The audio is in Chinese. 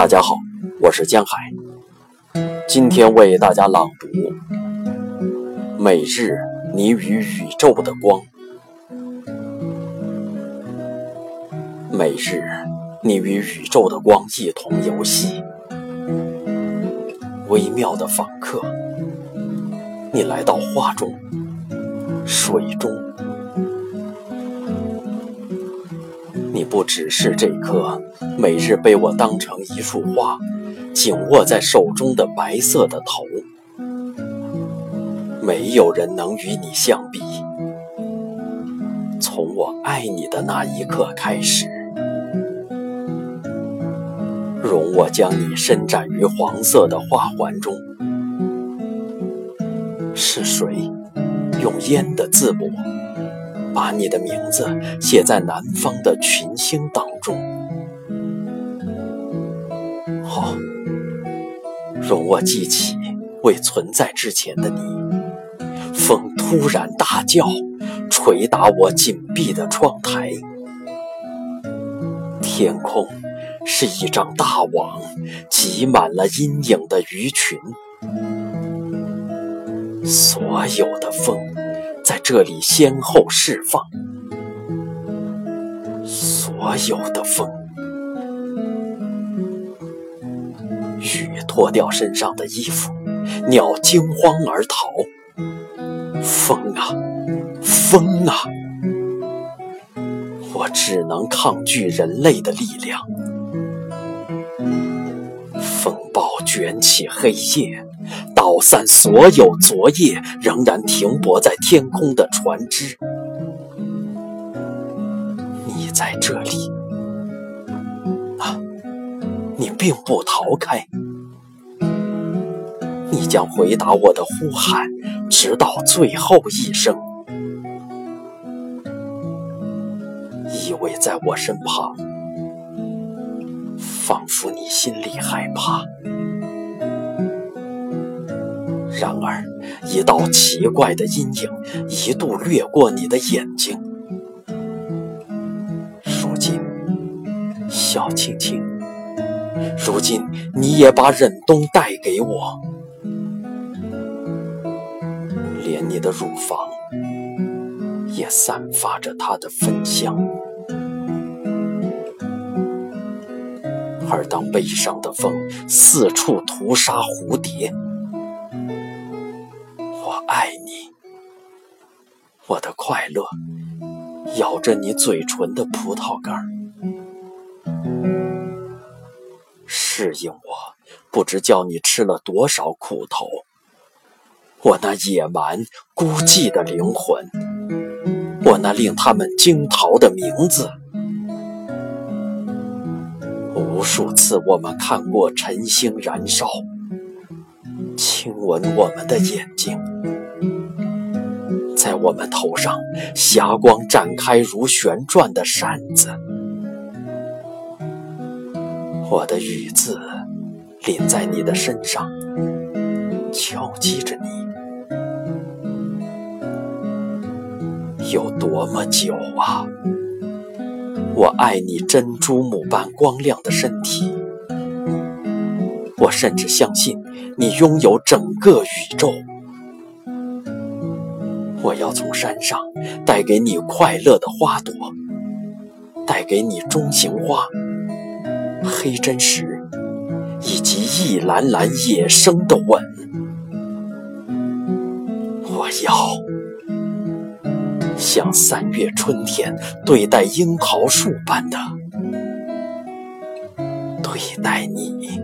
大家好我是江海，今天为大家朗读《每日你与宇宙的光》。每日你与宇宙的光一同游戏，微妙的访客，你来到画中、水中。不只是这颗每日被我当成一束花，紧握在手中的白色的头，没有人能与你相比。从我爱你的那一刻开始，容我将你伸展于黄色的花环中。是谁用烟的字母？把你的名字写在南方的群星当中。好，容我记起未存在之前的你。风突然大叫，捶打我紧闭的窗台。天空是一张大网，挤满了阴影的鱼群。所有的风。在这里先后释放，所有的风，雨脱掉身上的衣服，鸟惊慌而逃。风啊，风啊，我只能抗拒人类的力量。风暴卷起黑夜。散所有昨夜仍然停泊在天空的船只。你在这里啊！你并不逃开，你将回答我的呼喊，直到最后一声。依偎在我身旁，仿佛你心里害怕。然而，一道奇怪的阴影一度掠过你的眼睛。如今，小青青，如今你也把忍冬带给我，连你的乳房也散发着它的芬香。而当悲伤的风四处屠杀蝴蝶。我爱你，我的快乐，咬着你嘴唇的葡萄干适应我，不知叫你吃了多少苦头。我那野蛮孤寂的灵魂，我那令他们惊逃的名字。无数次，我们看过晨星燃烧，亲吻我们的眼睛。在我们头上，霞光展开如旋转的扇子。我的雨字淋在你的身上，敲击着你。有多么久啊！我爱你珍珠母般光亮的身体。我甚至相信你拥有整个宇宙。我要从山上带给你快乐的花朵，带给你中型花、黑真石以及一篮篮野生的吻。我要像三月春天对待樱桃树般的对待你。